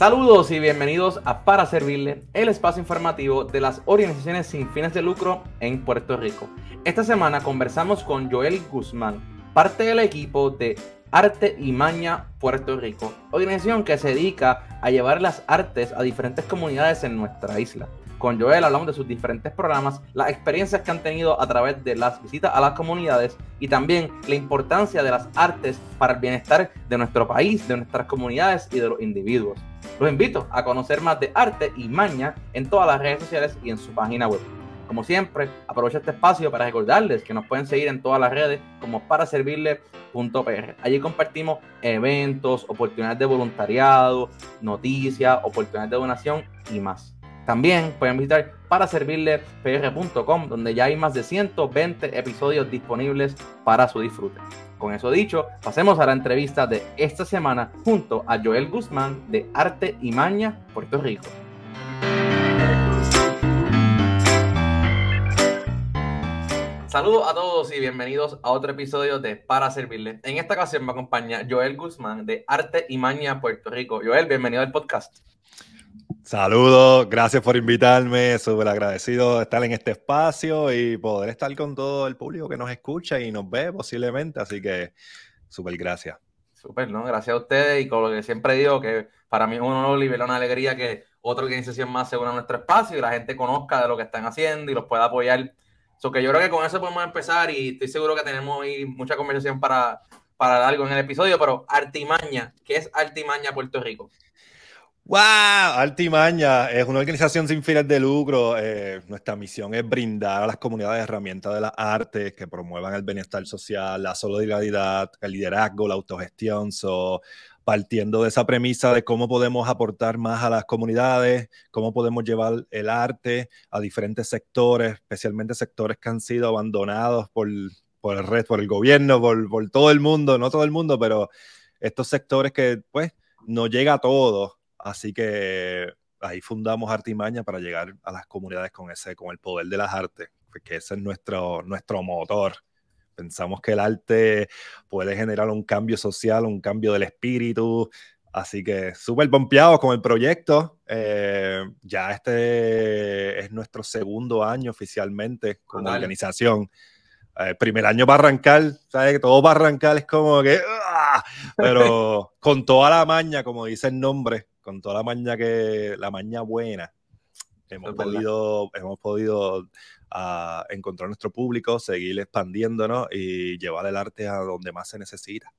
Saludos y bienvenidos a Para Servirle, el espacio informativo de las organizaciones sin fines de lucro en Puerto Rico. Esta semana conversamos con Joel Guzmán, parte del equipo de Arte y Maña Puerto Rico, organización que se dedica a llevar las artes a diferentes comunidades en nuestra isla. Con Joel hablamos de sus diferentes programas, las experiencias que han tenido a través de las visitas a las comunidades y también la importancia de las artes para el bienestar de nuestro país, de nuestras comunidades y de los individuos. Los invito a conocer más de arte y maña en todas las redes sociales y en su página web. Como siempre, aprovecho este espacio para recordarles que nos pueden seguir en todas las redes como para servirle.pr. Allí compartimos eventos, oportunidades de voluntariado, noticias, oportunidades de donación y más. También pueden visitar para servirlepr.com, donde ya hay más de 120 episodios disponibles para su disfrute. Con eso dicho, pasemos a la entrevista de esta semana junto a Joel Guzmán de Arte y Maña, Puerto Rico. Saludos a todos y bienvenidos a otro episodio de Para Servirle. En esta ocasión me acompaña Joel Guzmán de Arte y Maña, Puerto Rico. Joel, bienvenido al podcast. Saludos, gracias por invitarme, súper agradecido de estar en este espacio y poder estar con todo el público que nos escucha y nos ve posiblemente, así que súper gracias. Súper, ¿no? Gracias a ustedes y con lo que siempre digo, que para mí es un honor y una alegría que otra organización más se una nuestro espacio y la gente conozca de lo que están haciendo y los pueda apoyar. So que yo creo que con eso podemos empezar y estoy seguro que tenemos ahí mucha conversación para, para algo en el episodio, pero Artimaña, ¿qué es Artimaña Puerto Rico? ¡Wow! Altimaña es una organización sin fines de lucro. Eh, nuestra misión es brindar a las comunidades herramientas de las artes que promuevan el bienestar social, la solidaridad, el liderazgo, la autogestión. So, partiendo de esa premisa de cómo podemos aportar más a las comunidades, cómo podemos llevar el arte a diferentes sectores, especialmente sectores que han sido abandonados por, por el resto, por el gobierno, por, por todo el mundo, no todo el mundo, pero estos sectores que pues no llega a todos Así que ahí fundamos Artimaña para llegar a las comunidades con, ese, con el poder de las artes, que ese es nuestro, nuestro motor. Pensamos que el arte puede generar un cambio social, un cambio del espíritu. Así que súper pompeados con el proyecto. Eh, ya este es nuestro segundo año oficialmente como organización. Eh, primer año para arrancar, ¿sabes? Todo para arrancar es como que. ¡ah! Pero con toda la maña, como dice el nombre, con toda la maña que, la maña buena, hemos podido, hemos podido ah, encontrar nuestro público, seguir expandiéndonos y llevar el arte a donde más se necesita.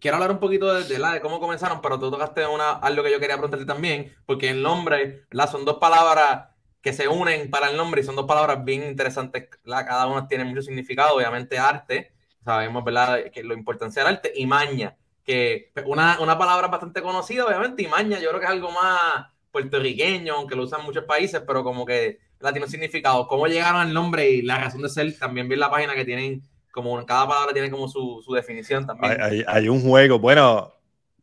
Quiero hablar un poquito de, la, de cómo comenzaron, pero tú tocaste una, algo que yo quería preguntarte también, porque el nombre, la, son dos palabras que se unen para el nombre y son dos palabras bien interesantes. La, cada una tiene mucho significado, obviamente arte, sabemos ¿verdad? que lo importancia del arte y maña que una, una palabra bastante conocida, obviamente, y maña, yo creo que es algo más puertorriqueño, aunque lo usan muchos países, pero como que latino significado. ¿Cómo llegaron al nombre y la razón de ser? También vi la página que tienen, como cada palabra tiene como su, su definición también. Hay, hay, un juego, bueno,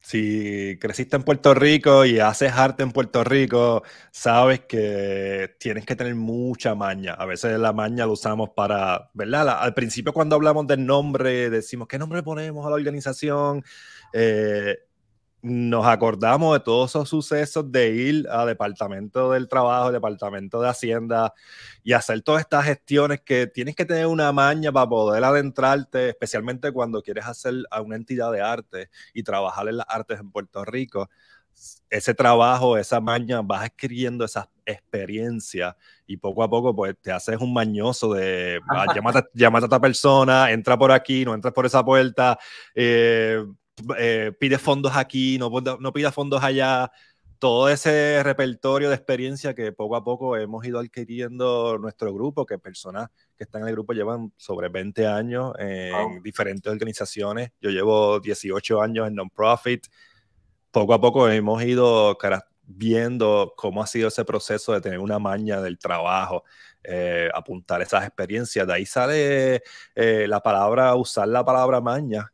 si creciste en Puerto Rico y haces arte en Puerto Rico, sabes que tienes que tener mucha maña. A veces la maña lo usamos para, ¿verdad? Al principio cuando hablamos del nombre, decimos, ¿qué nombre ponemos a la organización? Eh, nos acordamos de todos esos sucesos de ir a Departamento del Trabajo, Departamento de Hacienda y hacer todas estas gestiones que tienes que tener una maña para poder adentrarte, especialmente cuando quieres hacer a una entidad de arte y trabajar en las artes en Puerto Rico. Ese trabajo, esa maña, vas adquiriendo esa experiencia y poco a poco pues te haces un mañoso de ah, llámate, a esta persona, entra por aquí, no entras por esa puerta. Eh, eh, pide fondos aquí, no, no pida fondos allá. Todo ese repertorio de experiencia que poco a poco hemos ido adquiriendo nuestro grupo, que personas que están en el grupo llevan sobre 20 años en diferentes organizaciones. Yo llevo 18 años en non-profit. Poco a poco hemos ido viendo cómo ha sido ese proceso de tener una maña del trabajo, eh, apuntar esas experiencias. De ahí sale eh, la palabra, usar la palabra maña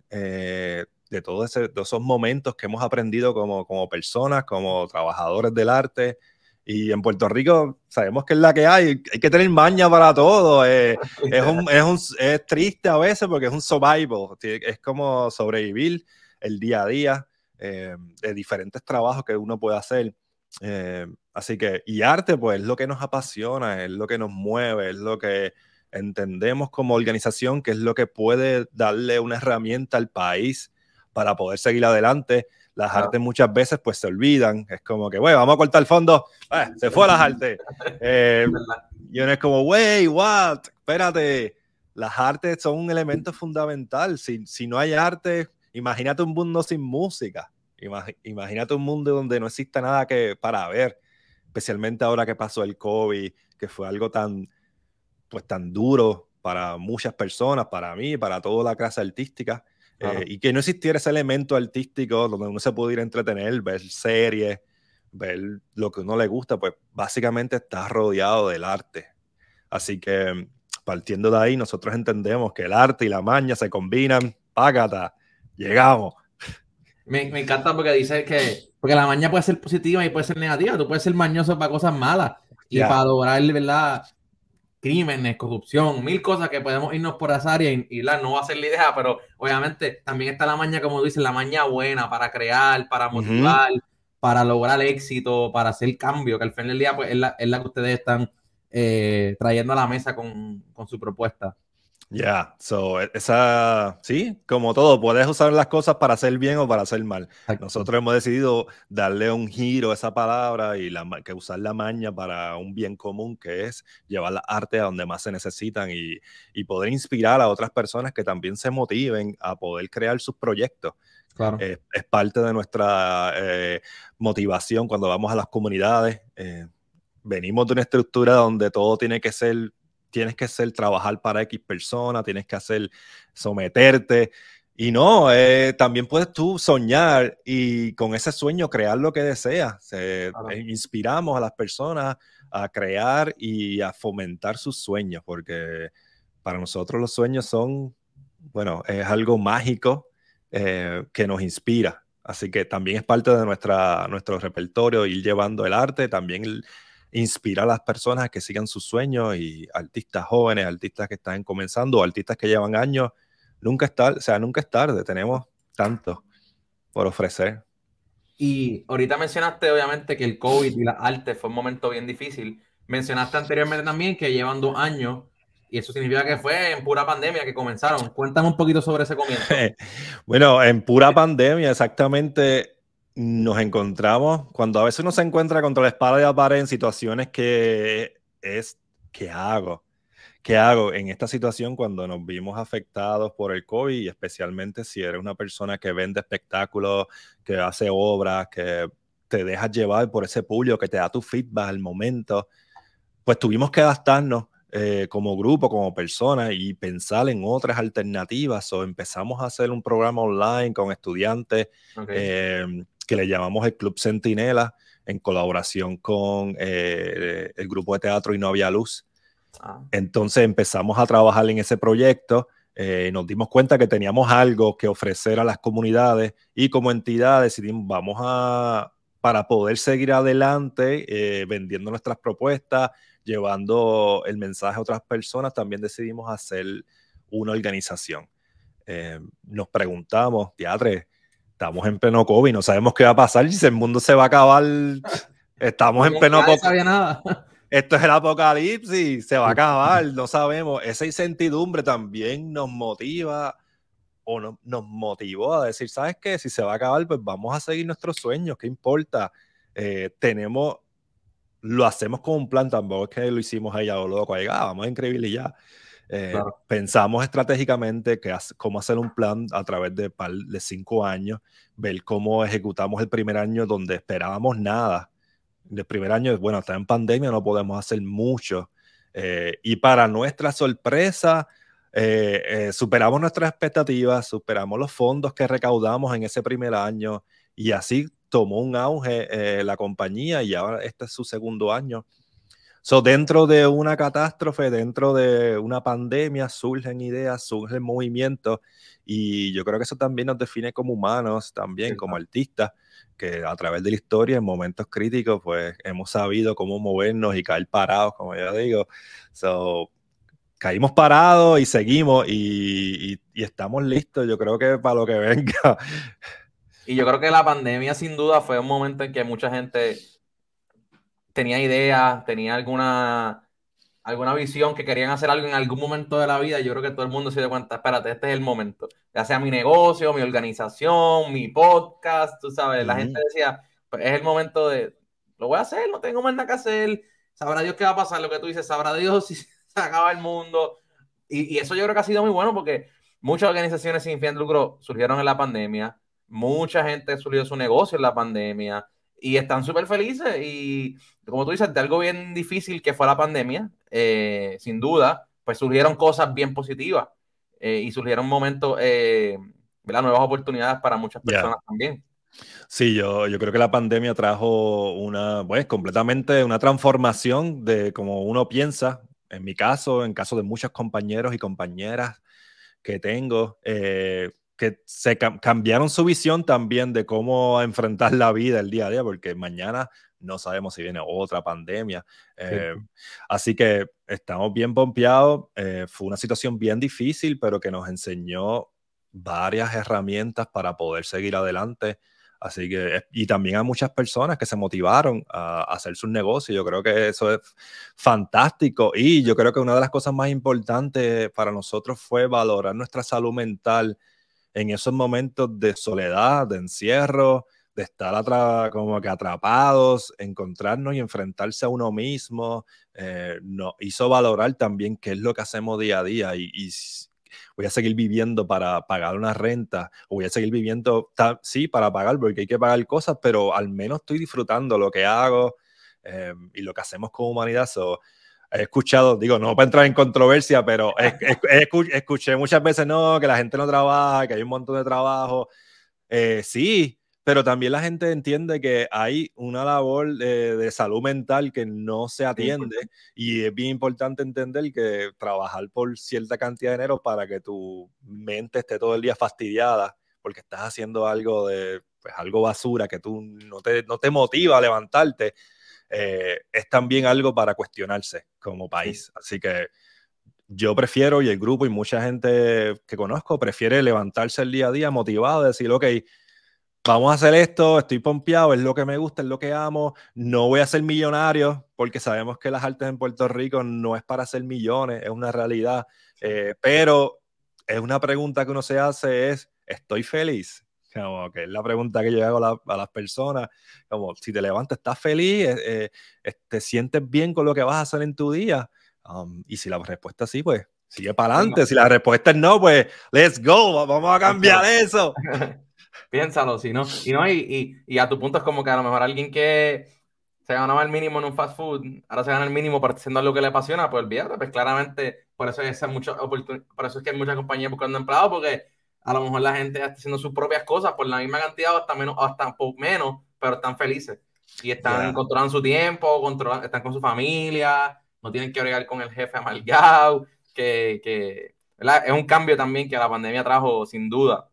de todos esos momentos que hemos aprendido como, como personas, como trabajadores del arte. Y en Puerto Rico sabemos que es la que hay, hay que tener maña para todo. Eh, es, un, es, un, es, triste a veces porque es un survival, es como sobrevivir el día a día. eh, de diferentes trabajos que uno puede hacer. Eh, así que, y arte, pues es lo que nos apasiona, es lo que nos mueve, es lo que entendemos como organización, que es lo que puede darle una herramienta al país para poder seguir adelante. Las artes muchas veces pues se olvidan, es como que, bueno, vamos a cortar el fondo, eh, se fue las artes. Eh, y uno es como, wey, what, espérate, las artes son un elemento fundamental. Si, si no hay arte, imagínate un mundo sin música. Imagínate un mundo donde no exista nada que para ver, especialmente ahora que pasó el COVID, que fue algo tan, pues, tan duro para muchas personas, para mí, para toda la clase artística, eh, y que no existiera ese elemento artístico donde uno se pudiera entretener, ver series, ver lo que uno le gusta, pues básicamente está rodeado del arte. Así que partiendo de ahí, nosotros entendemos que el arte y la maña se combinan, págata, llegamos. Me, me, encanta porque dice que porque la maña puede ser positiva y puede ser negativa. Tú puedes ser mañoso para cosas malas y para lograr, ¿verdad? Crímenes, corrupción, mil cosas que podemos irnos por esa área y, la no va a ser la idea, pero obviamente también está la maña, como dices, la maña buena para crear, para motivar, para lograr éxito, para hacer cambio, que al final del día pues, es, la, es la que ustedes están eh, trayendo a la mesa con, con su propuesta. Ya, so, e, esa, sí, como todo, puedes usar las cosas para hacer bien o para hacer mal. Nosotros hemos decidido darle un giro a esa palabra y la, que usar la maña para un bien común, que es llevar la arte a donde más se necesitan y, y poder inspirar a otras personas que también se motiven a poder crear sus proyectos. Claro. es parte de nuestra eh, motivación cuando vamos a las comunidades. Eh, venimos de una estructura donde todo tiene que ser tienes que ser trabajar para X persona, tienes que hacer someterte. Y no, eh, también puedes tú soñar y con ese sueño crear lo que deseas. Eh, inspiramos a las personas a crear y a fomentar sus sueños, porque para nosotros los sueños son, bueno, es algo mágico eh, que nos inspira. Así que también es parte de nuestra, nuestro repertorio ir llevando el arte, también el, inspirar a las personas a que sigan sus sueños y artistas jóvenes, artistas que están comenzando, artistas que llevan años, nunca es tarde, o sea, nunca es tarde, tenemos tanto por ofrecer. Y ahorita mencionaste obviamente que el COVID y la arte fue un momento bien difícil. Mencionaste anteriormente también que llevan dos años y eso significa que fue en pura pandemia que comenzaron. Cuéntame un poquito sobre ese comienzo. bueno, en pura pandemia, exactamente nos encontramos, cuando a veces uno se encuentra contra la espada de la pared en situaciones que es, ¿qué hago? ¿Qué hago en esta situación cuando nos vimos afectados por el COVID y especialmente si eres una persona que vende espectáculos, que hace obras, que te dejas llevar por ese pulio, que te da tu feedback al momento? Pues tuvimos que adaptarnos eh, como grupo, como persona y pensar en otras alternativas. O empezamos a hacer un programa online con estudiantes. Em, que le llamamos el Club Centinela, en colaboración con eh, el grupo de teatro Y No Había Luz. Ah. Entonces empezamos a trabajar en ese proyecto. Eh, nos dimos cuenta que teníamos algo que ofrecer a las comunidades y como entidad decidimos, vamos a, para poder seguir adelante eh, vendiendo nuestras propuestas, llevando el mensaje a otras personas, también decidimos hacer una organización. nos preguntamos, teatro, estamos en pleno COVID, no sabemos qué va a pasar y si el mundo se va a acabar. Estamos en pleno COVID. nada. Esto es el apocalipsis, se va a acabar, no sabemos. Esa incertidumbre también nos motiva o no, nos motivó a decir, ¿sabes qué? Si se va a acabar, pues vamos a seguir nuestros sueños, ¿qué importa? Eh, tenemos, lo hacemos con un plan, tampoco es que lo hicimos ahí a lo loco, ahí, ah, vamos a inscribirle y ya. Eh, pensamos estratégicamente que cómo hacer un plan a través de, de cinco años, ver cómo ejecutamos el primer año donde esperábamos nada. El primer año, bueno, está en pandemia, no podemos hacer mucho. Eh, y para nuestra sorpresa, eh, superamos nuestras expectativas, superamos los fondos que recaudamos en ese primer año y así tomó un auge la compañía y ahora este es su segundo año So, dentro de una catástrofe, dentro de una pandemia, surgen ideas, surgen movimientos, y yo creo que eso también nos define como humanos, también como artistas, que a través de la historia, en momentos críticos, pues hemos sabido cómo movernos y caer parados, como yo digo. So, caímos parados y seguimos y, y estamos listos, yo creo que para lo que venga. Y yo creo que la pandemia sin duda fue un momento en que mucha gente tenía ideas, tenía alguna, alguna visión, que querían hacer algo en algún momento de la vida. Yo creo que todo el mundo se dio cuenta, espérate, este es el momento. Ya sea mi negocio, mi organización, mi podcast, tú sabes, la gente decía, pues es el momento de, lo voy a hacer, no tengo más nada que hacer, sabrá Dios qué va a pasar, lo que tú dices, sabrá Dios si se acaba el mundo. Y, y eso yo creo que ha sido muy bueno porque muchas organizaciones sin fin de lucro surgieron en la pandemia Mucha gente surgió su negocio en la pandemia y están súper felices. Y como tú dices, de algo bien difícil que fue la pandemia, eh, sin duda, pues surgieron cosas bien positivas eh, y surgieron momentos, eh, nuevas oportunidades para muchas personas también. Sí, yo, yo creo que la pandemia trajo una, pues, completamente una transformación de cómo uno piensa, en mi caso, en caso de muchos compañeros y compañeras que tengo, eh, que se cambiaron su visión también de cómo enfrentar la vida el día a día, porque mañana no sabemos si viene otra pandemia. Eh, así que estamos bien pompeados. Eh, fue una situación bien difícil, pero que nos enseñó varias herramientas para poder seguir adelante. Así que, y también a muchas personas que se motivaron a, a hacer sus negocios. Yo creo que eso es fantástico. Y yo creo que una de las cosas más importantes para nosotros fue valorar nuestra salud en esos momentos de soledad, de encierro, de estar como que atrapados, encontrarnos y enfrentarse a uno mismo, eh, nos hizo valorar también qué es lo que hacemos día a día y, voy a seguir viviendo para pagar una renta, o voy a seguir viviendo, sí, para pagar, porque hay que pagar cosas, pero al menos estoy disfrutando lo que hago eh, y lo que hacemos como humanidad he escuchado, digo, no para entrar en controversia, pero escuché muchas veces, no, que la gente no trabaja, que hay un montón de trabajo. Eh, sí, pero también la gente entiende que hay una labor de, salud mental que no se atiende y es bien importante entender que trabajar por cierta cantidad de dinero para que tu mente esté todo el día fastidiada porque estás haciendo algo de, pues algo basura que tú no te, no te motiva a levantarte eh, es también algo para cuestionarse como país. Así que yo prefiero, y el grupo y mucha gente que conozco, prefiere levantarse el día a día motivado, decir, ok, vamos a hacer esto, estoy pompeado, es lo que me gusta, es lo que amo, no voy a ser millonario, porque sabemos que las artes en Puerto Rico no es para hacer millones, es una realidad, eh, pero es una pregunta que uno se hace es, ¿estoy feliz? Como que es la pregunta que yo hago a, las personas, como si te levantas, ¿estás feliz? Eh, eh, ¿Te sientes bien con lo que vas a hacer en tu día? Um, y si la respuesta es sí, pues sigue para adelante. Si la respuesta es no, pues let's go, vamos a cambiar eso. Piénsalo, si no, y, no y, y, a tu punto es como que a lo mejor alguien que se ganaba el mínimo en un fast food, ahora se gana el mínimo haciendo algo que le apasiona, pues olvídate, pues claramente por eso, es mucho, por eso es que hay muchas compañías buscando empleados, porque a lo mejor la gente está haciendo sus propias cosas por la misma cantidad o hasta menos, o hasta menos, pero están felices. Y están controlando su tiempo, controlan, están con su familia, no tienen que bregar con el jefe amargado, que, que es un cambio también que la pandemia trajo sin duda.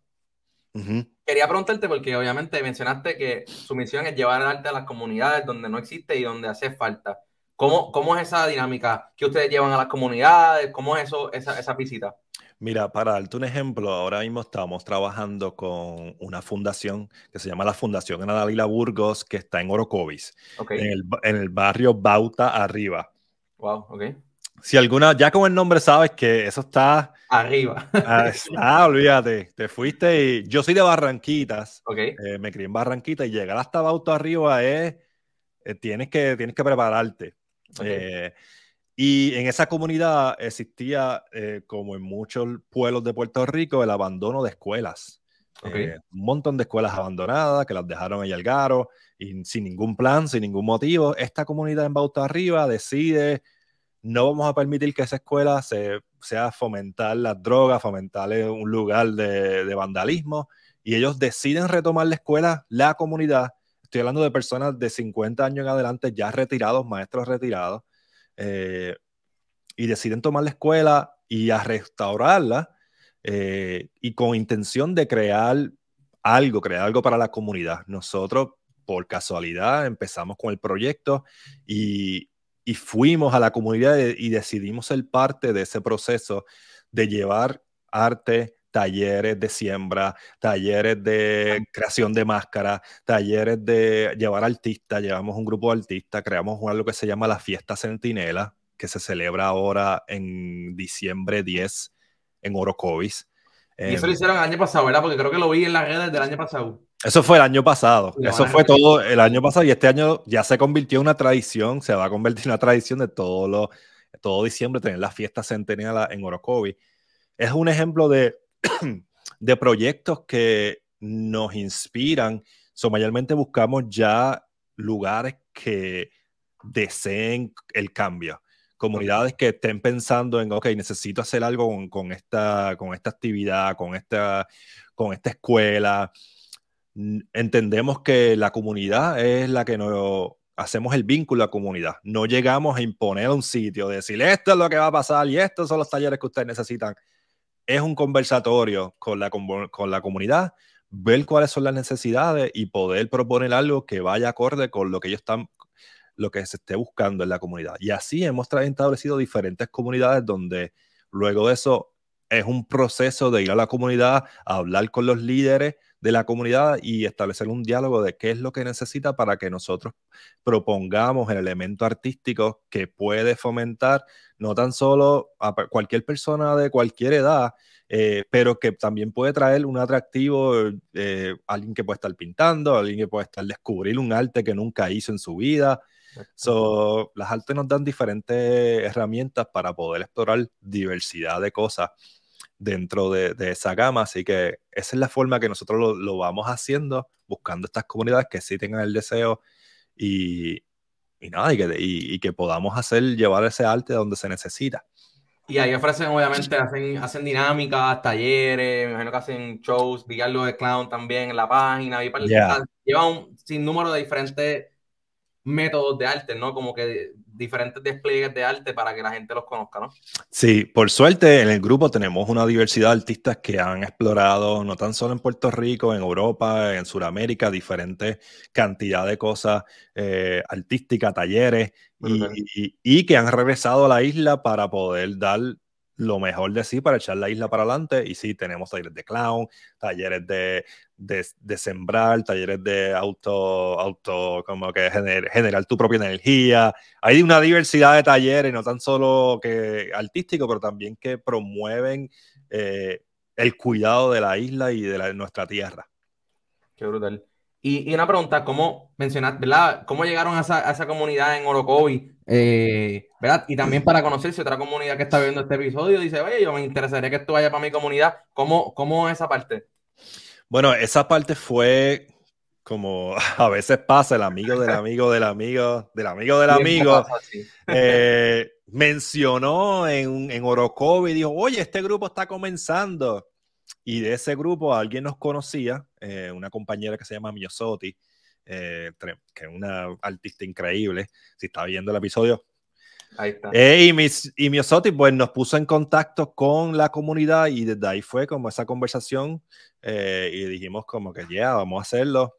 Quería preguntarte porque obviamente mencionaste que su misión es llevar el arte a las comunidades donde no existe y donde hace falta. ¿Cómo, cómo es esa dinámica que ustedes llevan a las comunidades? ¿Cómo es eso, esa, esa visita? Mira, para darte un ejemplo, ahora mismo estamos trabajando con una fundación que se llama la Fundación Ana Dalila Burgos, que está en Orocovis, en, el, barrio Bauta Arriba. Wow, ok. Si alguna, ya con el nombre sabes que eso está... Arriba. Ah, ah olvídate, te fuiste y yo soy de Barranquitas, okay. Eh, me crié en Barranquitas y llegar hasta Bauta Arriba es, eh, tienes, que, tienes que prepararte. Eh, y en esa comunidad existía, eh, como en muchos pueblos de Puerto Rico, el abandono de escuelas. Eh, un montón de escuelas abandonadas que las dejaron en Algaro y sin ningún plan, sin ningún motivo. Esta comunidad en Bauta Arriba decide, no vamos a permitir que esa escuela se, sea fomentar las drogas, fomentar un lugar de, de vandalismo. Y ellos deciden retomar la escuela, la comunidad. Estoy hablando de personas de 50 años en adelante, ya retirados, maestros retirados eh, y deciden tomar la escuela y a restaurarla eh, y con intención de crear algo, crear algo para la comunidad. Nosotros, por casualidad, empezamos con el proyecto y, y fuimos a la comunidad y decidimos ser parte de ese proceso de llevar arte, talleres de siembra, talleres de creación de máscara, talleres de llevar artistas, llevamos un grupo de artistas, creamos algo que se llama la Fiesta Centinela, que se celebra ahora en diciembre 10 en Orocovis. Y eso lo hicieron el año pasado, ¿verdad? Porque creo que lo vi en las redes del año pasado. Eso fue el año pasado. Eso fue todo el año pasado y este año ya se convirtió en una tradición, se va a convertir en una tradición de todo, lo, todo diciembre tener la fiesta centenial en Orocovi. Es un ejemplo de, de proyectos que nos inspiran. So, mayormente buscamos ya lugares que deseen el cambio comunidades que estén pensando en, ok, necesito hacer algo con, esta, con esta actividad, con esta, con esta escuela. Entendemos que la comunidad es la que nos hacemos el vínculo a la comunidad. No llegamos a imponer un sitio, decir esto es lo que va a pasar y estos son los talleres que ustedes necesitan. Es un conversatorio con la, con la comunidad, ver cuáles son las necesidades y poder proponer algo que vaya acorde con lo que ellos están lo que se esté buscando en la comunidad. Y así hemos establecido diferentes comunidades donde luego de eso es un proceso de ir a la comunidad, a hablar con los líderes de la comunidad y establecer un diálogo de qué es lo que necesita para que nosotros propongamos el elemento artístico que puede fomentar no tan solo a cualquier persona de cualquier edad, eh, pero que también puede traer un atractivo, eh, alguien que puede estar pintando, alguien que puede estar descubrir un arte que nunca hizo en su vida, So, las artes nos dan diferentes herramientas para poder explorar diversidad de cosas dentro de, esa gama, así que esa es la forma que nosotros lo, vamos haciendo, buscando estas comunidades que sí tengan el deseo y, y nada, y que, y, que podamos hacer, llevar ese arte donde se necesita. Y ahí ofrecen, obviamente, hacen, hacen dinámicas, talleres, me imagino que hacen shows, vi algo de clown también en la página, vi para lleva un sinnúmero de diferentes métodos de arte, ¿no? Como que diferentes despliegues de arte para que la gente los conozca, ¿no? Sí, por suerte en el grupo tenemos una diversidad de artistas que han explorado no tan solo en Puerto Rico, en Europa, en Sudamérica, diferentes cantidad de cosas eh, artísticas, talleres, y, y, que han regresado a la isla para poder dar lo mejor de sí para echar la isla para adelante. Y sí, tenemos talleres de clown, talleres de, de, sembrar, talleres de auto, auto como que generar tu propia energía. Hay una diversidad de talleres, no tan solo que artístico, pero también que promueven eh, el cuidado de la isla y de, nuestra tierra. Qué brutal. Y, una pregunta, ¿cómo mencionaste, verdad? ¿Cómo llegaron a esa, comunidad en Orocovi? Eh, ¿Verdad? Y también para conocer si otra comunidad que está viendo este episodio dice, oye, yo me interesaría que esto vaya para mi comunidad. ¿Cómo, cómo esa parte? Bueno, esa parte fue como a veces pasa, el amigo del amigo del amigo del amigo del amigo. Eh, mencionó en, en Orocovi y dijo, oye, este grupo está comenzando. Y de ese grupo alguien nos conocía, eh, una compañera que se llama Miosotti, eh, que es una artista increíble. Si está viendo el episodio, Ahí está. Eh, y, mis, y Miosotti pues nos puso en contacto con la comunidad y desde ahí fue como esa conversación y dijimos como que ya, vamos a hacerlo.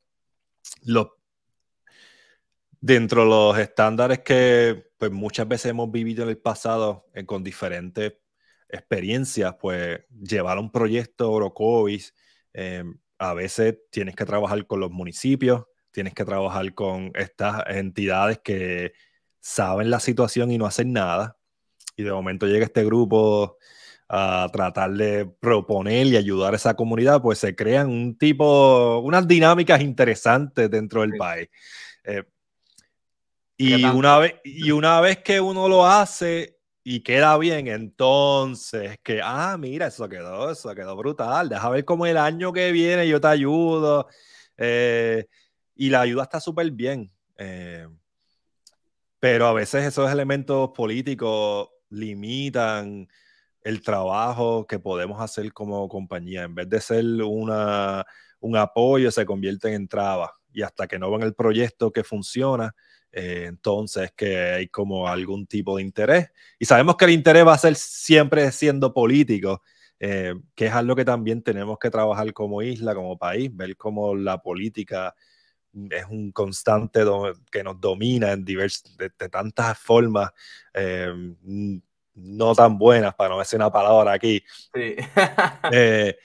dentro de los estándares que pues muchas veces hemos vivido en el pasado con diferentes experiencias, pues llevar un proyecto Orocovis, eh, a veces tienes que trabajar con los municipios, tienes que trabajar con estas entidades que saben la situación y no hacen nada. Y de momento llega este grupo a tratar de proponer y ayudar a esa comunidad, pues se crean un tipo, unas dinámicas interesantes dentro del país. Eh, y, una vez, y una vez que uno lo hace, y queda bien, entonces que, ah, mira, eso quedó, eso quedó brutal, deja ver cómo el año que viene yo te ayudo. Eh, y la ayuda está súper bien. Eh, pero a veces esos elementos políticos limitan el trabajo que podemos hacer como compañía. En vez de ser una, un apoyo, se convierten en trabas. Y hasta que no ven el proyecto que funciona, eh, entonces que hay como algún tipo de interés. Y sabemos que el interés va a ser siempre siendo político, eh, que es algo que también tenemos que trabajar como isla, como país, ver cómo la política es un constante que nos domina en divers, de, tantas formas. Eh, no tan buenas, para no decir una palabra aquí. Sí. Eh,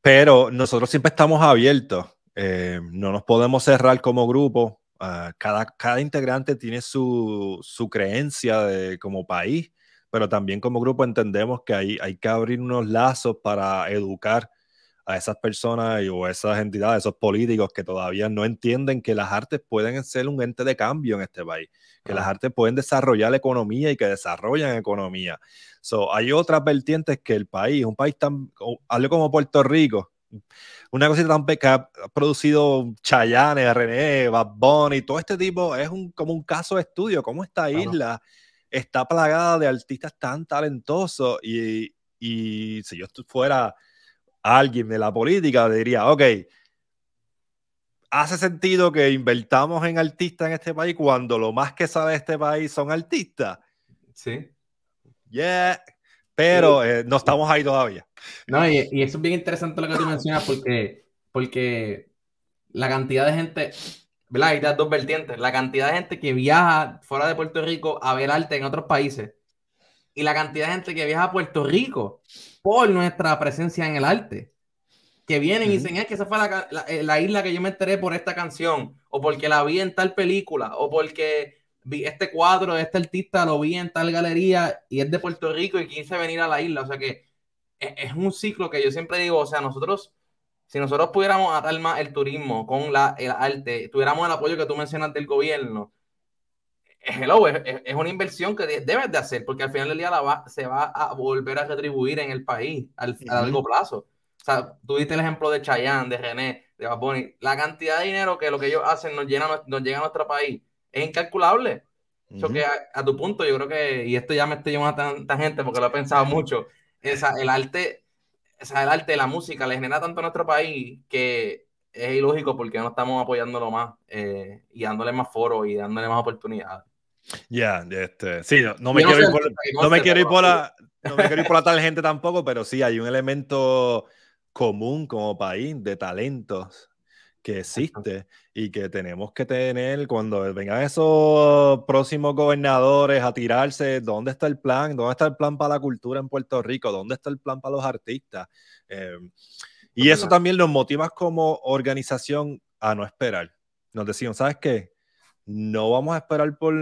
pero nosotros siempre estamos abiertos. Eh, no nos podemos cerrar como grupo. Ah, cada, cada integrante tiene su, su creencia de, como país, pero también como grupo entendemos que hay, hay que abrir unos lazos para educar a esas personas o a esas entidades, esos políticos que todavía no entienden que las artes pueden ser un ente de cambio en este país, que las artes pueden desarrollar la economía y que desarrollan economía. So, hay otras vertientes que el país, un país tan, algo como Puerto Rico, una cosita tan que ha producido Chayanne, René, Bad Bunny, todo este tipo, es un, como un caso de estudio, cómo esta isla está plagada de artistas tan talentosos y, y si yo fuera alguien de la política, diría, ok, hace sentido que invertamos en artistas en este país cuando lo más que sabe este país son artistas. Sí. Yeah, pero eh, no estamos ahí todavía. No, y, y, eso es bien interesante lo que tú mencionas porque, porque la cantidad de gente, ¿verdad? Hay dos vertientes. La cantidad de gente que viaja fuera de Puerto Rico a ver arte en otros países y la cantidad de gente que viaja a Puerto Rico por nuestra presencia en el arte. Que vienen y dicen, es que esa fue eh, la, isla que yo me enteré por esta canción, o porque la vi en tal película, o porque vi este cuadro de este artista, lo vi en tal galería y es de Puerto Rico y quise venir a la isla. O sea que es, es un ciclo que yo siempre digo, o sea, nosotros, si nosotros pudiéramos atar más el turismo con la, el arte, tuviéramos el apoyo que tú mencionas del gobierno, hello, es, una inversión que debes de hacer, porque al final del día la se va a volver a retribuir en el país al, a largo plazo. O sea, tú diste el ejemplo de Chayanne, de René, de Baboni. La cantidad de dinero que lo que ellos hacen nos, llena, nos llega a nuestro país es incalculable. Eso que a, tu punto, yo creo que, y esto ya me estoy llevando a tanta gente porque lo he pensado mucho, esa, el arte, esa, el arte, la música, le genera tanto a nuestro país que es ilógico porque no estamos apoyándolo más eh, y dándole más foros y dándole más oportunidades. Ya, este, sí, no, me, quiero, ir por, no me quiero ir por la, no me quiero ir por la tal gente tampoco, pero sí hay un elemento común como país de talentos que existe y que tenemos que tener cuando vengan esos próximos gobernadores a tirarse, ¿dónde está el plan? ¿Dónde está el plan para la cultura en Puerto Rico? ¿Dónde está el plan para los artistas? Em, y eso también nos motiva como organización a no esperar. Nos decimos, ¿sabes qué? no vamos a esperar por,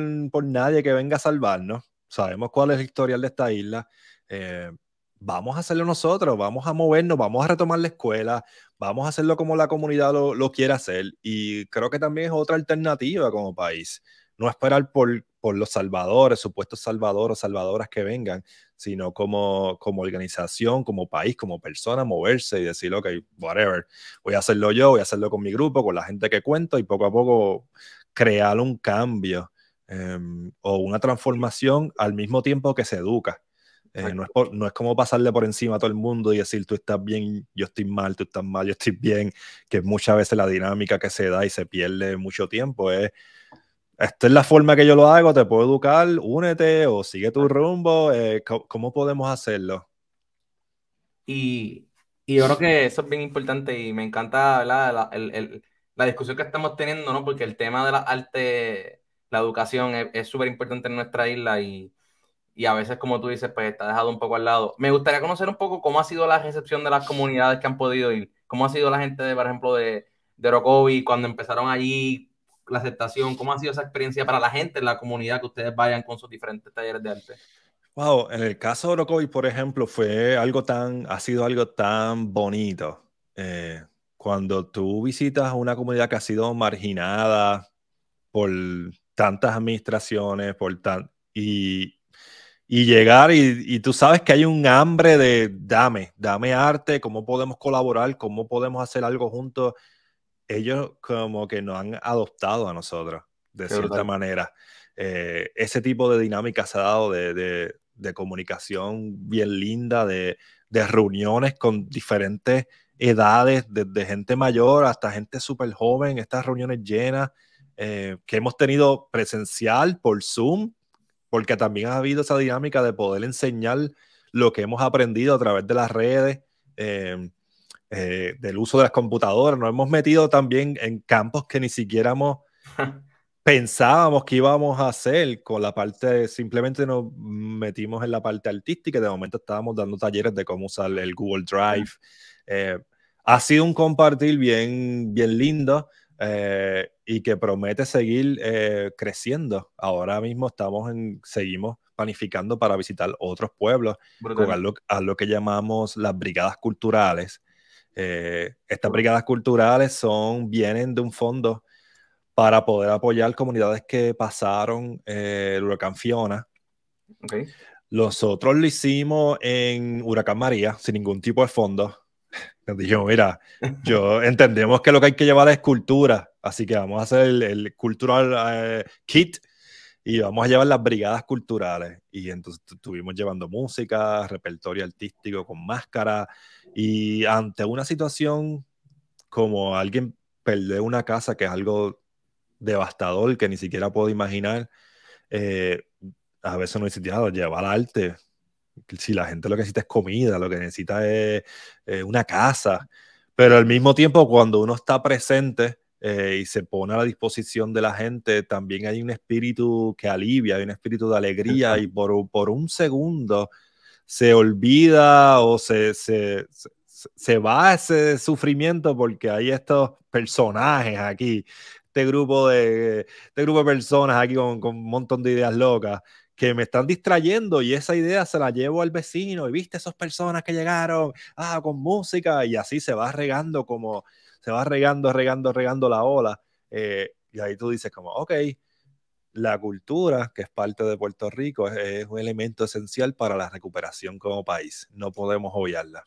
nadie que venga a salvarnos. Sabemos cuál es el historial de esta isla. Eh, vamos a hacerlo nosotros, vamos a movernos, vamos a retomar la escuela, vamos a hacerlo como la comunidad lo, lo quiere hacer. Y creo que también es otra alternativa como país. No esperar por, por los salvadores, supuestos salvadores o salvadoras que vengan, sino como, como organización, como país, como persona, moverse y decir, ok, whatever, voy a hacerlo yo, voy a hacerlo con mi grupo, con la gente que cuento y poco a poco crear un cambio em, o una transformación al mismo tiempo que se educa. Eh, no, es no, es como pasarle por encima a todo el mundo y decir tú estás bien, yo estoy mal, tú estás mal, yo estoy bien, que muchas veces la dinámica que se da y se pierde mucho tiempo es, esta es la forma que yo lo hago, te puedo educar, únete o sigue tu rumbo, eh, ¿cómo, podemos hacerlo? Y, y, yo creo que eso es bien importante y me encanta el, el, la discusión que estamos teniendo, ¿no? Porque el tema de la arte, la educación es súper importante en nuestra isla y, y, a veces, como tú dices, pues está dejado un poco al lado. Me gustaría conocer un poco cómo ha sido la recepción de las comunidades que han podido ir, cómo ha sido la gente, de, por ejemplo, de, de Orocovi, cuando empezaron allí, la aceptación, cómo ha sido esa experiencia para la gente en la comunidad que ustedes vayan con sus diferentes talleres de arte. Wow, en el caso de Orocovi, por ejemplo, fue algo tan, ha sido algo tan bonito. Eh, cuando tú visitas una comunidad que ha sido marginada por tantas administraciones, por tan, y, y llegar y, y, tú sabes que hay un hambre de dame, dame arte, cómo podemos colaborar, cómo podemos hacer algo juntos. Ellos como que nos han adoptado a nosotros, de cierta manera. Eh, ese tipo de dinámica se ha dado de, de, de comunicación bien linda, de, de reuniones con diferentes edades, desde gente mayor hasta gente súper joven, estas reuniones llenas eh, que hemos tenido presencial por Zoom, porque también ha habido esa dinámica de poder enseñar lo que hemos aprendido a través de las redes, em, eh, del uso de las computadoras. Nos hemos metido también en campos que ni siquiera hemos pensábamos que íbamos a hacer con la parte, simplemente nos metimos en la parte artística y de momento estábamos dando talleres de cómo usar el Google Drive. Eh, ha sido un compartir bien, bien lindo eh, y que promete seguir eh, creciendo. Ahora mismo estamos en, seguimos planificando para visitar otros pueblos con algo, que llamamos las brigadas culturales. estas brigadas culturales son, vienen de un fondo para poder apoyar comunidades que pasaron eh, el huracán Fiona. Okay. Nosotros lo hicimos en Huracán María, sin ningún tipo de fondo. Nos dijimos, mira, yo entendemos que lo que hay que llevar es cultura, así que vamos a hacer el, cultural eh, kit y vamos a llevar las brigadas culturales. Y entonces estuvimos llevando música, repertorio artístico con máscara. Y ante una situación como alguien perder una casa, que es algo devastador que ni siquiera puedo imaginar. Eh, a veces dice, ya, llevar arte. Si la gente lo que necesita es comida, lo que necesita es una casa. Pero al mismo tiempo, cuando uno está presente eh, y se pone a la disposición de la gente, también hay un espíritu que alivia, hay un espíritu de alegría y por, por un segundo se olvida o se, se, se va ese sufrimiento porque hay estos personajes aquí este grupo de, este grupo de personas aquí con, con, un montón de ideas locas que me están distrayendo y esa idea se la llevo al vecino y viste esas personas que llegaron, ah, con música y así se va regando como, se va regando, regando, regando la ola. Eh, y ahí tú dices como, ok, la cultura, que es parte de Puerto Rico, es, un elemento esencial para la recuperación como país. No podemos obviarla.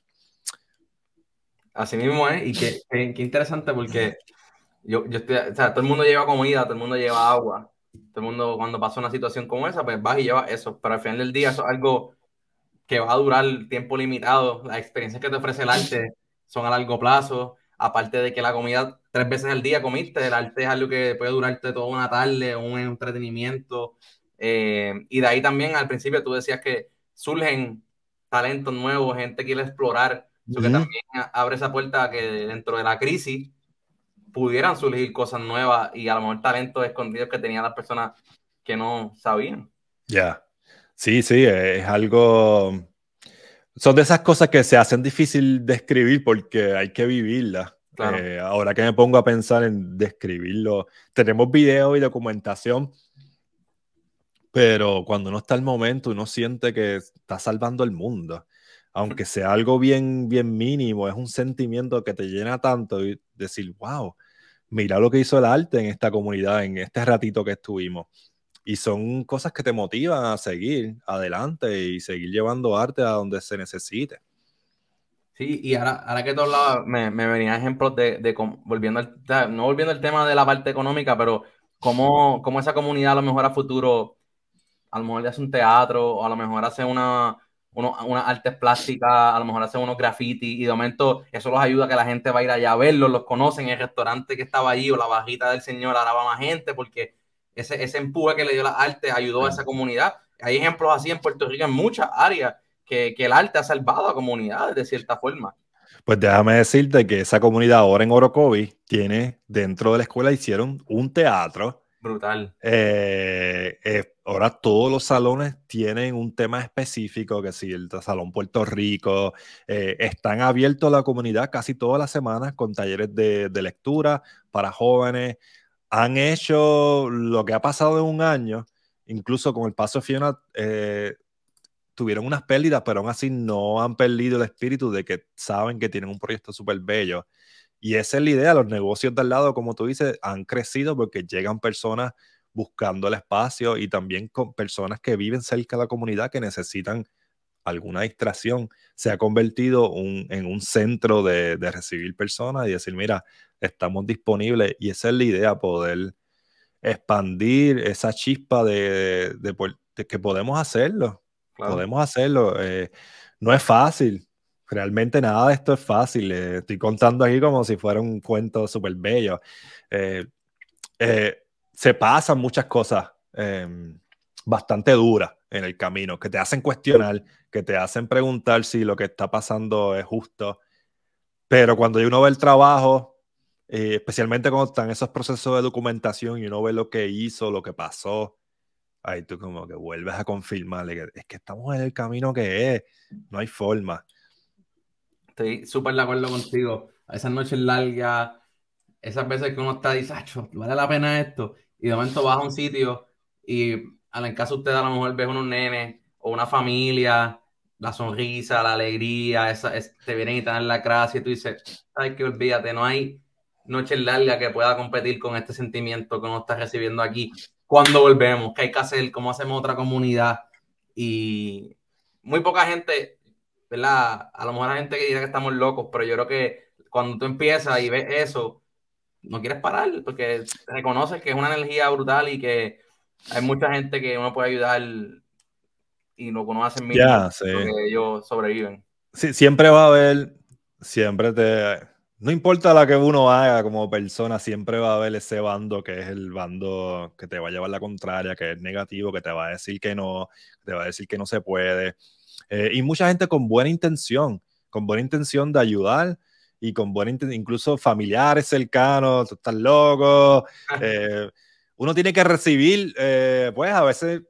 Así mismo es, y qué, qué interesante porque yo, yo estoy, o sea, todo el mundo lleva comida, todo el mundo lleva agua, todo el mundo cuando pasa una situación como esa, pues vas y llevas eso, pero al final del día eso es algo que va a durar tiempo limitado, las experiencias que te ofrece el arte son a largo plazo, aparte de que la comida tres veces al día comiste, el arte es algo que puede durarte toda una tarde, un entretenimiento, eh, y de ahí también al principio tú decías que surgen talentos nuevos, gente que quiere explorar, eso que también abre esa puerta que dentro de la crisis pudieran surgir cosas nuevas y a lo mejor talentos escondidos que tenían las personas que no sabían. Ya, sí, sí, es algo... Son de esas cosas que se hacen difícil de escribir porque hay que vivirlas. Eh, ahora que me pongo a pensar en describirlo, tenemos video y documentación, pero cuando uno está el momento, uno siente que está salvando el mundo. Aunque sea algo bien, bien mínimo, es un sentimiento que te llena tanto y decir, wow, mira lo que hizo el arte en esta comunidad, en este ratito que estuvimos. Y son cosas que te motivan a seguir adelante y seguir llevando arte a donde se necesite. Sí, y ahora, ahora que tú hablabas, me, me venían ejemplos de, de volviendo al, no volviendo al tema de la parte económica, pero cómo, cómo esa comunidad a lo mejor a futuro, a lo mejor hace un teatro, o a lo mejor hace una, uno, unas artes plásticas, a lo mejor hacen unos graffiti y de momento eso los ayuda a que la gente va a ir allá a verlos, los conocen, el restaurante que estaba allí o la bajita del señor ahora va más gente porque ese, ese empuje que le dio la arte ayudó a esa comunidad. Hay ejemplos así en Puerto Rico en muchas áreas que, que el arte ha salvado a comunidades de cierta forma. Pues déjame decirte que esa comunidad ahora en Orocovi tiene, dentro de la escuela hicieron un teatro Brutal. Eh, eh, ahora todos los salones tienen un tema específico, que si el Salón Puerto Rico, eh, están abiertos a la comunidad casi todas las semanas con talleres de, lectura para jóvenes. Han hecho lo que ha pasado en un año, incluso con el paso de Fiona, tuvieron unas pérdidas, pero aún así no han perdido el espíritu de que saben que tienen un proyecto súper bello y esa es la idea, los negocios de al lado, como tú dices, han crecido porque llegan personas buscando el espacio y también con personas que viven cerca de la comunidad que necesitan alguna distracción. Se ha convertido en un centro de, recibir personas y decir, mira, estamos disponibles. Y esa es la idea, poder expandir esa chispa de, que podemos hacerlo. Podemos hacerlo. Eh, no es fácil, realmente nada de esto es fácil. Eh, estoy contando aquí como si fuera un cuento súper bello. Eh, eh, se pasan muchas cosas em, bastante duras en el camino, que te hacen cuestionar, que te hacen preguntar si lo que está pasando es justo. Pero cuando uno ve el trabajo especialmente cuando están esos procesos de documentación y uno ve lo que hizo, lo que pasó, ahí tú como que vuelves a confirmarle que es que estamos en el camino que es, no hay forma. Estoy súper de acuerdo contigo. A esas noches largas, esas veces que uno está diciendo, vale la pena esto, y de momento vas a un sitio y en caso usted a lo mejor ves unos nenes o una familia, la sonrisa, la alegría, esa, te vienen y te dan la gracia y tú dices, ay, que olvídate, no hay noche larga que pueda competir con este sentimiento que uno está recibiendo aquí. Cuando volvemos? ¿Qué hay que hacer? ¿Cómo hacemos otra comunidad? Y muy poca gente, ¿verdad? A lo mejor hay gente que dirá que estamos locos, pero yo creo que cuando tú empiezas y ves eso, no quieres parar porque reconoces que es una energía brutal y que hay mucha gente que uno puede ayudar y lo que uno hace en que ellos sobreviven. Sí, siempre va a haber, siempre te, no importa la que uno haga como persona, siempre va a haber ese bando que es el bando que te va a llevar la contraria, que es negativo, que te va a decir que no, te va a decir que no se puede. Eh, y mucha gente con buena intención, con buena intención de ayudar y con buena intención, incluso familiares cercanos, tú estás loco. Eh, uno tiene que recibir, eh, pues a veces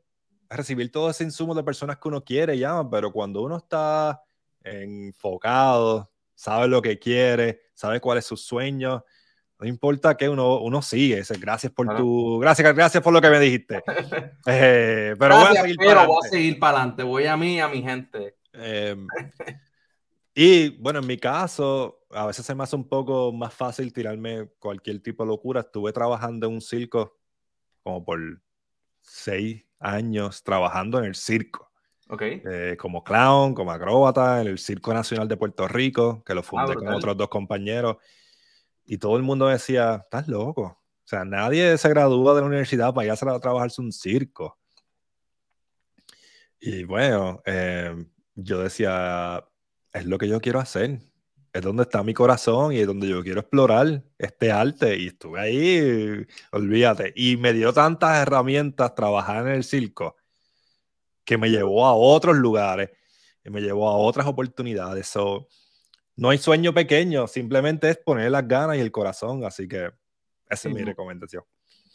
recibir todo ese insumo de personas que uno quiere, ya, pero cuando uno está enfocado, sabe lo que quiere, sabe cuál es su sueño, no importa que uno, uno sigue. Gracias por tu. Gracias, gracias por lo que me dijiste. Eh, pero voy a seguir para adelante. Voy a seguir para adelante. Voy a mí y a mi gente. Em, y bueno, en mi caso, a veces se me hace un poco más fácil tirarme cualquier tipo de locura. Estuve trabajando en un circo como por seis años trabajando en el circo. Okay. Eh, como clown, como acróbata en el Circo Nacional de Puerto Rico, que lo fundé ah, con otros dos compañeros. Y todo el mundo decía, estás loco. O sea, nadie se gradúa de la universidad para ir a trabajarse un circo. Y bueno, eh, yo decía, es lo que yo quiero hacer es donde está mi corazón y es donde yo quiero explorar este arte. Y estuve ahí, olvídate. Y me dio tantas herramientas trabajar en el circo que me llevó a otros lugares, y me llevó a otras oportunidades. So, no hay sueño pequeño, simplemente es poner las ganas y el corazón. Así que esa es mi recomendación.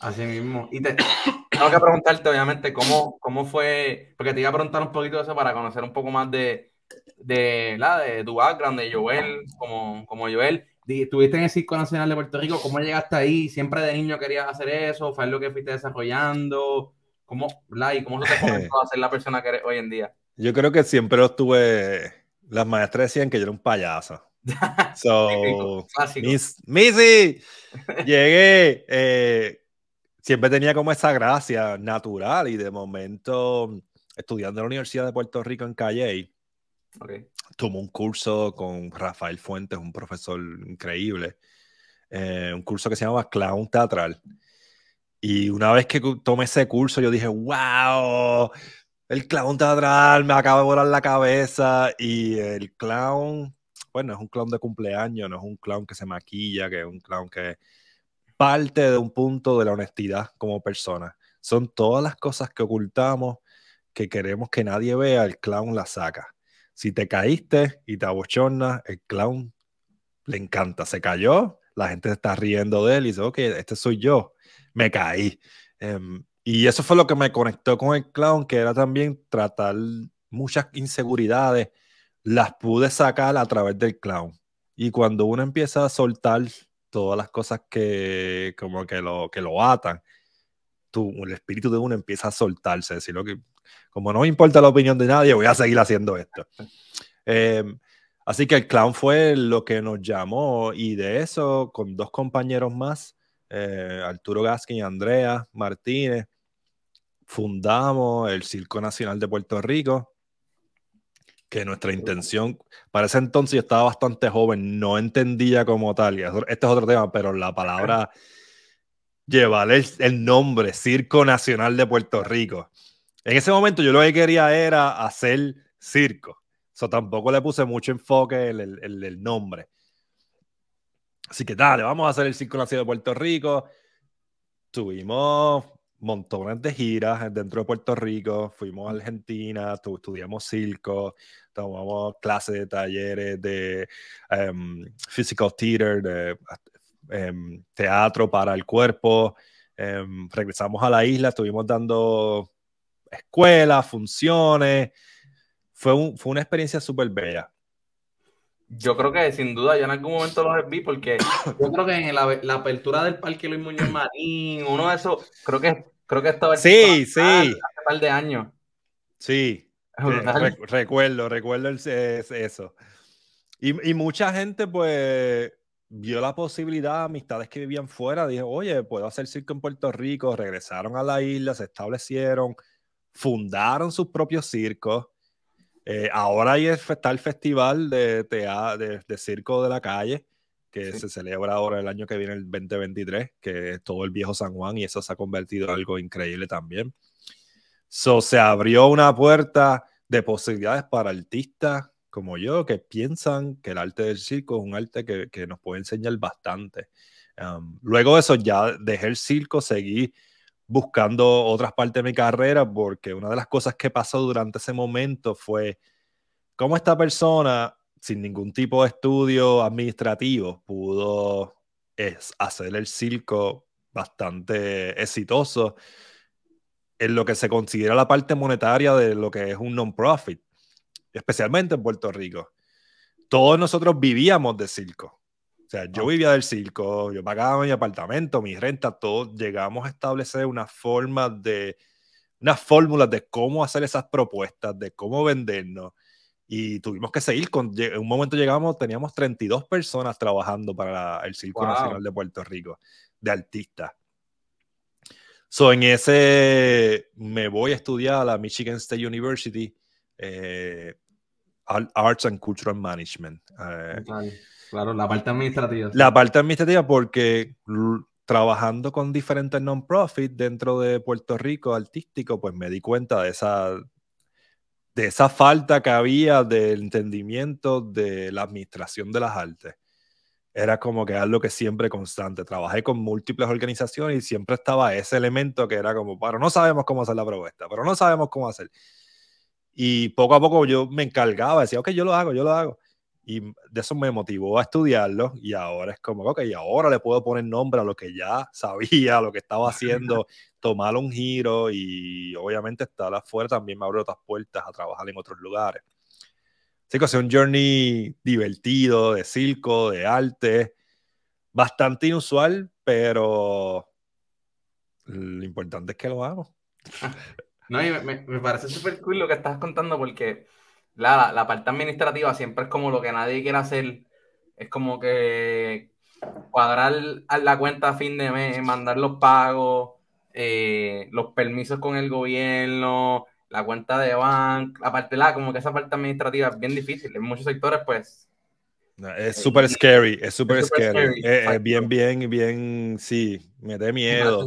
Así mismo. Y te, tengo que preguntarte, obviamente, cómo, cómo fue, porque te iba a preguntar un poquito de eso para conocer un poco más de, de, la, de tu background, de Joel, como, como Joel. Estuviste en el Circo Nacional de Puerto Rico, ¿cómo llegaste ahí? ¿Siempre de niño querías hacer eso? ¿Fue lo que fuiste desarrollando? ¿Cómo, ¿Y cómo se te comenzó a ser la persona que eres hoy en día? Yo creo que siempre lo tuve. Las maestras decían que yo era un payaso. So, Missy, llegué. Eh, siempre tenía como esa gracia natural y de momento, estudiando en la Universidad de Puerto Rico en Calle, Okay. Tomó un curso con Rafael Fuentes, un profesor increíble, eh, un curso que se llama Clown Teatral. Y una vez que tomé ese curso, yo dije, wow, el clown teatral me acaba de volar la cabeza. Y el clown, bueno, es un clown de cumpleaños, no es un clown que se maquilla, que es un clown que parte de un punto de la honestidad como persona. Son todas las cosas que ocultamos, que queremos que nadie vea, el clown las saca. Si te caíste y te abochornas, el clown le encanta. Se cayó, la gente está riendo de él y dice, ok, este soy yo, me caí. Em, y eso fue lo que me conectó con el clown, que era también tratar muchas inseguridades, las pude sacar a través del clown. Y cuando uno empieza a soltar todas las cosas que como que lo, que lo atan, tú, el espíritu de uno empieza a soltarse, decir, que como no me importa la opinión de nadie, voy a seguir haciendo esto. Em, así que el clown fue lo que nos llamó y de eso, con dos compañeros más, eh, Arturo Gaskin y Andrea Martínez, fundamos el Circo Nacional de Puerto Rico, que nuestra intención, para ese entonces yo estaba bastante joven, no entendía como tal, y este es otro tema, pero la palabra llevar el nombre Circo Nacional de Puerto Rico en ese momento yo lo que quería era hacer circo. Eso tampoco le puse mucho enfoque en el, nombre. Así que dale, vamos a hacer el Circo Nacional de Puerto Rico. Tuvimos montones de giras dentro de Puerto Rico. Fuimos a Argentina, estudiamos circo, tomamos clases de talleres de um, physical theater, de em, teatro para el cuerpo. Em, regresamos a la isla, estuvimos dando escuelas, funciones. Fue, fue una experiencia súper bella. Yo creo que sin duda yo en algún momento los vi porque yo creo que en la, la apertura del Parque Luis Muñoz Marín, uno de esos, creo que creo que estaba sí, sí. hace un par de años. Sí, eh, recuerdo, recuerdo eso. Y, y, mucha gente pues vio la posibilidad, amistades que vivían fuera, dijo, oye, puedo hacer circo en Puerto Rico, regresaron a la isla, se establecieron, fundaron sus propios circos eh, ahora ahí está el festival de, de, circo de la calle, que se celebra ahora el año que viene, el 2023, que es todo el viejo San Juan, y eso se ha convertido en algo increíble también. So, se abrió una puerta de posibilidades para artistas como yo, que piensan que el arte del circo es un arte que, que nos puede enseñar bastante. Um, luego de eso ya dejé el circo, seguí buscando otras partes de mi carrera, porque una de las cosas que pasó durante ese momento fue cómo esta persona, sin ningún tipo de estudio administrativo, pudo hacer el circo bastante exitoso en lo que se considera la parte monetaria de lo que es un non-profit, especialmente en Puerto Rico. Todos nosotros vivíamos de circo. O sea, yo vivía del circo, yo pagaba mi apartamento, mi renta, todo. Llegamos a establecer una forma de, unas fórmulas de cómo hacer esas propuestas, de cómo vendernos. Y tuvimos que seguir con, en un momento llegamos, teníamos 32 personas trabajando para el Circo Nacional de Puerto Rico, de artistas. So, en ese me voy a estudiar a la Michigan State University, eh, Arts and Cultural Management. Eh, Claro, la parte administrativa. La parte administrativa porque trabajando con diferentes non-profit dentro de Puerto Rico artístico, pues me di cuenta de esa, de esa falta que había del entendimiento de la administración de las artes. Era como que algo que siempre constante. Trabajé con múltiples organizaciones y siempre estaba ese elemento que era como, pero no sabemos cómo hacer la propuesta, pero no sabemos cómo hacer. Y poco a poco yo me encargaba, decía, ok, yo lo hago, yo lo hago. Y de eso me motivó a estudiarlo y ahora es como, ok, ahora le puedo poner nombre a lo que ya sabía, lo que estaba haciendo, tomar un giro y obviamente estar afuera también me abrió otras puertas a trabajar en otros lugares. Así que es un journey divertido, de circo, de arte, bastante inusual, pero lo importante es que lo hago. No, y me, me parece súper cool lo que estás contando porque la, la, parte administrativa siempre es como lo que nadie quiere hacer. Es como que cuadrar la cuenta a fin de mes, mandar los pagos, eh, los permisos con el gobierno, la cuenta de banco, la parte la, como que esa parte administrativa es bien difícil. En muchos sectores, pues. es súper scary, es súper scary. Es, bien, bien, bien, sí, me da miedo.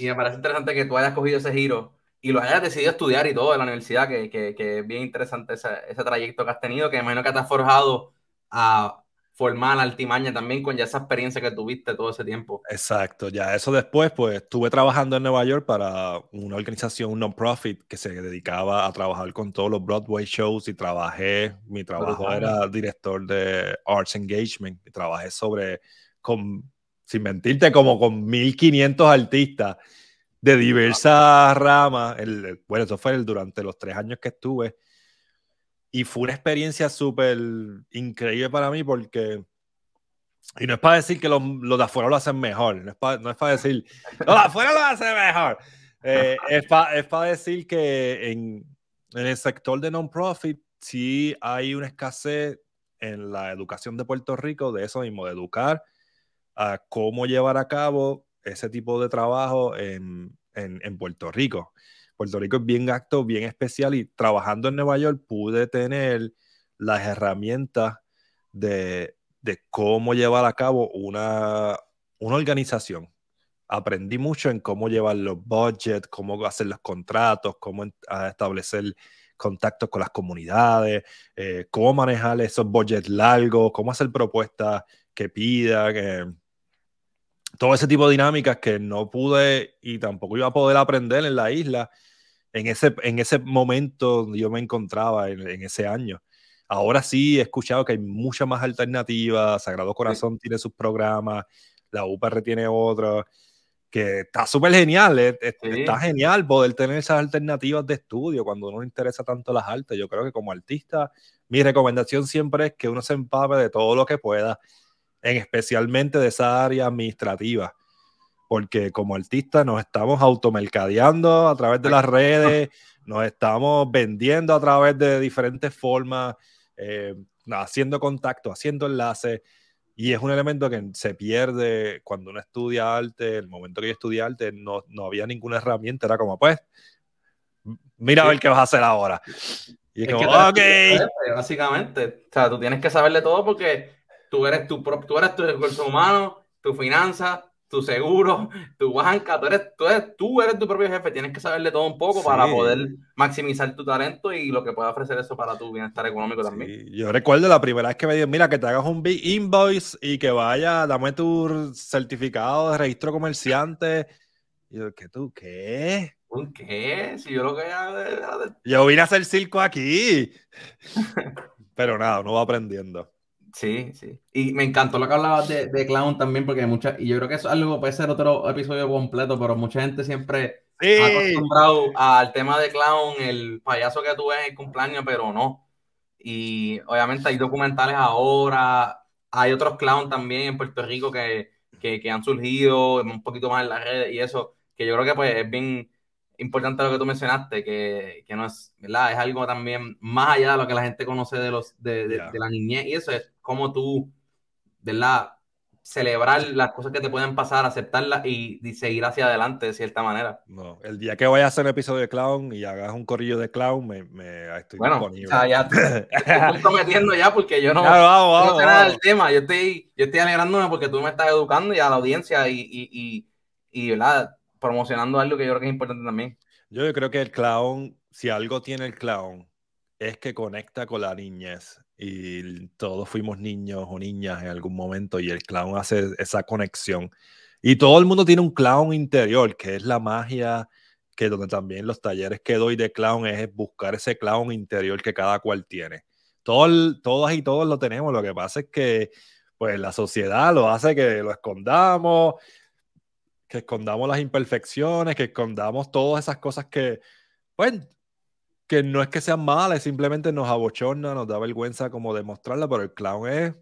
Y me parece interesante que tú hayas cogido ese giro y lo hayas decidido estudiar y todo en la universidad, que, que, que es bien interesante ese, ese, trayecto que has tenido, que imagino que te has forjado a formar la altimaña también con ya esa experiencia que tuviste todo ese tiempo. Exacto, ya eso después, pues estuve trabajando en Nueva York para una organización, un non-profit que se dedicaba a trabajar con todos los Broadway shows y trabajé, mi trabajo era director de Arts Engagement y trabajé sobre, con, sin mentirte, como con 1500 artistas de diversas ramas. El, bueno, eso fue el, durante los tres años que estuve. Y fue una experiencia súper increíble para mí porque... Y no es para decir que los, los de afuera lo hacen mejor, no es para, no es para decir, los de afuera lo hacen mejor. Eh, es para es decir que en, en el sector de non-profit sí hay una escasez en la educación de Puerto Rico de eso mismo, de educar a cómo llevar a cabo ese tipo de trabajo en, en, Puerto Rico. Puerto Rico es bien acto, bien especial y trabajando en Nueva York pude tener las herramientas de, de cómo llevar a cabo una, una organización. Aprendí mucho en cómo llevar los budgets, cómo hacer los contratos, cómo establecer contactos con las comunidades, eh, cómo manejar esos budgets largos, cómo hacer propuestas que pidan todo ese tipo de dinámicas que no pude y tampoco iba a poder aprender en la isla en ese, en ese momento donde yo me encontraba en, ese año. Ahora sí he escuchado que hay muchas más alternativas, Sagrado Corazón tiene sus programas, la UPR tiene otro, que está súper genial, está genial poder tener esas alternativas de estudio cuando uno le interesa tanto las artes. Yo creo que como artista, mi recomendación siempre es que uno se empape de todo lo que pueda, en especialmente de esa área administrativa porque como artista nos estamos automercadeando a través de las redes, nos estamos vendiendo a través de diferentes formas, eh, haciendo contacto, haciendo enlaces, y es un elemento que se pierde cuando uno estudia arte. El momento que yo estudié arte no, no había ninguna herramienta, era como, pues, mira a ver qué vas a hacer ahora. Y es, como, ok. Básicamente, o sea, tú tienes que saberle todo porque tú eres tu, tú eres tu recurso humano, tu finanza, tu seguro, tu banca, tú eres, tú eres, tú eres tu propio jefe, tienes que saberle todo un poco para poder maximizar tu talento y lo que pueda ofrecer eso para tu bienestar económico también. Yo recuerdo la primera vez que me dijeron, mira, que te hagas un big invoice y que vaya, dame tu certificado de registro comerciante. Y yo, ¿qué tú qué? ¿Un qué? Si yo lo que Yo vine a hacer circo aquí. Pero nada, uno va aprendiendo. Sí, sí. Y me encantó lo que hablabas de, clown también, porque mucha, y yo creo que eso es algo puede ser otro episodio completo, pero mucha gente siempre ha acostumbrado al tema de clown, el payaso que tú ves en el cumpleaños, pero no. Y obviamente hay documentales ahora, hay otros clowns también en Puerto Rico que, que han surgido un poquito más en las redes y eso, que yo creo que pues es bien importante lo que tú mencionaste, que, que, no es, ¿verdad? Es algo también más allá de lo que la gente conoce de los de, de, la niñez y eso es como tú, ¿verdad? Celebrar las cosas que te pueden pasar, aceptarlas y, seguir hacia adelante de cierta manera. No, el día que vaya a hacer un episodio de clown y hagas un corrillo de clown, me, me estoy bueno, disponible. O sea, ya estoy comprometiendo ya porque yo no, no sé nada del tema. Yo estoy, yo estoy alegrándome porque tú me estás educando y a la audiencia y, y, y, y ¿verdad? promocionando algo que yo creo que es importante también. Yo creo que el clown, si algo tiene el clown, es que conecta con la niñez. Y todos fuimos niños o niñas en algún momento y el clown hace esa conexión. Y todo el mundo tiene un clown interior, que es la magia, que donde también los talleres que doy de clown es buscar ese clown interior que cada cual tiene. Todo, todas y todos lo tenemos. Lo que pasa es que pues la sociedad lo hace que lo escondamos, que escondamos las imperfecciones, que escondamos todas esas cosas que, bueno, pues, que no es que sean malas, simplemente nos abochorna, nos da vergüenza como demostrarla, pero el clown es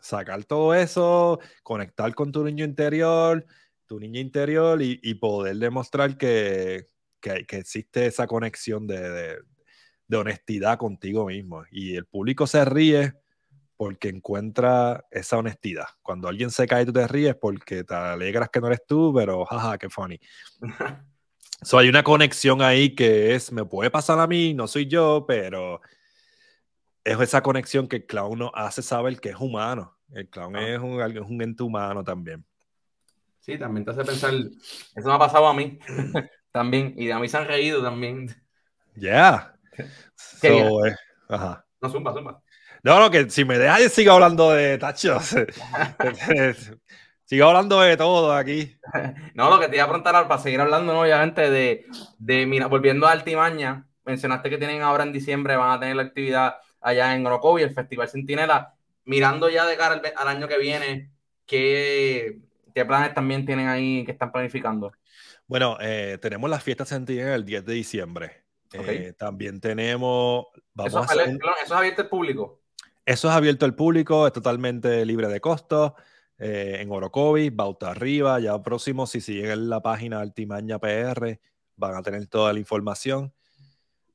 sacar todo eso, conectar con tu niño interior, tu niña interior y, poder demostrar que, que, existe esa conexión de, de honestidad contigo mismo. Y el público se ríe porque encuentra esa honestidad. Cuando alguien se cae, tú te ríes porque te alegras que no eres tú, pero jaja, qué funny. so, hay una conexión ahí que es, me puede pasar a mí, no soy yo, pero es esa conexión que el clown nos hace saber que es humano. El clown es, un, es un ente humano también. Sí, también te hace pensar, eso me ha pasado a mí también, y a mí se han reído también. Ya. Yeah. Eh, ajá. No, zumba, zumba. No, no, que si me dejas, sigo hablando de tachos. sigo hablando de todo aquí. No, lo que te iba a preguntar para seguir hablando, obviamente, de, de, mira, volviendo a Altimaña, mencionaste que tienen ahora en diciembre, van a tener la actividad allá en y el Festival Centinela. Mirando ya de cara al, año que viene, ¿qué, ¿qué, planes también tienen ahí que están planificando? Bueno, eh, tenemos las fiestas Centinela el 10 de diciembre. Eh, también tenemos. Vamos ¿Eso, a ¿Eso es abierto al público? Eso es abierto al público, es totalmente libre de costo. Eh, en Orocovi, Bauta Arriba, ya próximo, si siguen la página Altimaña PR, van a tener toda la información.